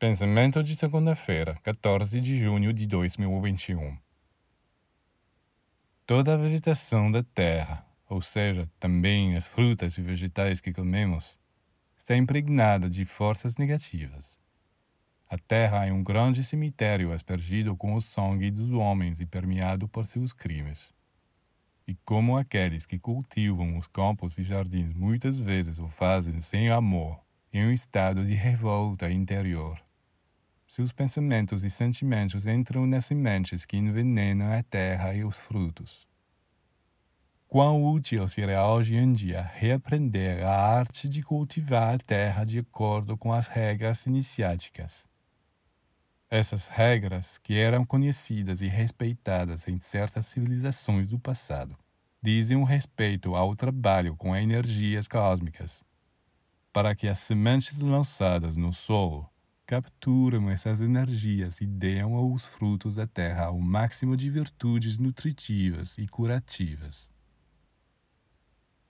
Pensamento de segunda-feira, 14 de junho de 2021. Toda a vegetação da terra, ou seja, também as frutas e vegetais que comemos, está impregnada de forças negativas. A terra é um grande cemitério aspergido com o sangue dos homens e permeado por seus crimes. E como aqueles que cultivam os campos e jardins muitas vezes o fazem sem amor, em um estado de revolta interior. Seus pensamentos e sentimentos entram nas sementes que envenenam a terra e os frutos. Quão útil será hoje em dia reaprender a arte de cultivar a terra de acordo com as regras iniciáticas. Essas regras, que eram conhecidas e respeitadas em certas civilizações do passado, dizem respeito ao trabalho com energias cósmicas, para que as sementes lançadas no solo capturam essas energias e deem aos frutos da terra o máximo de virtudes nutritivas e curativas.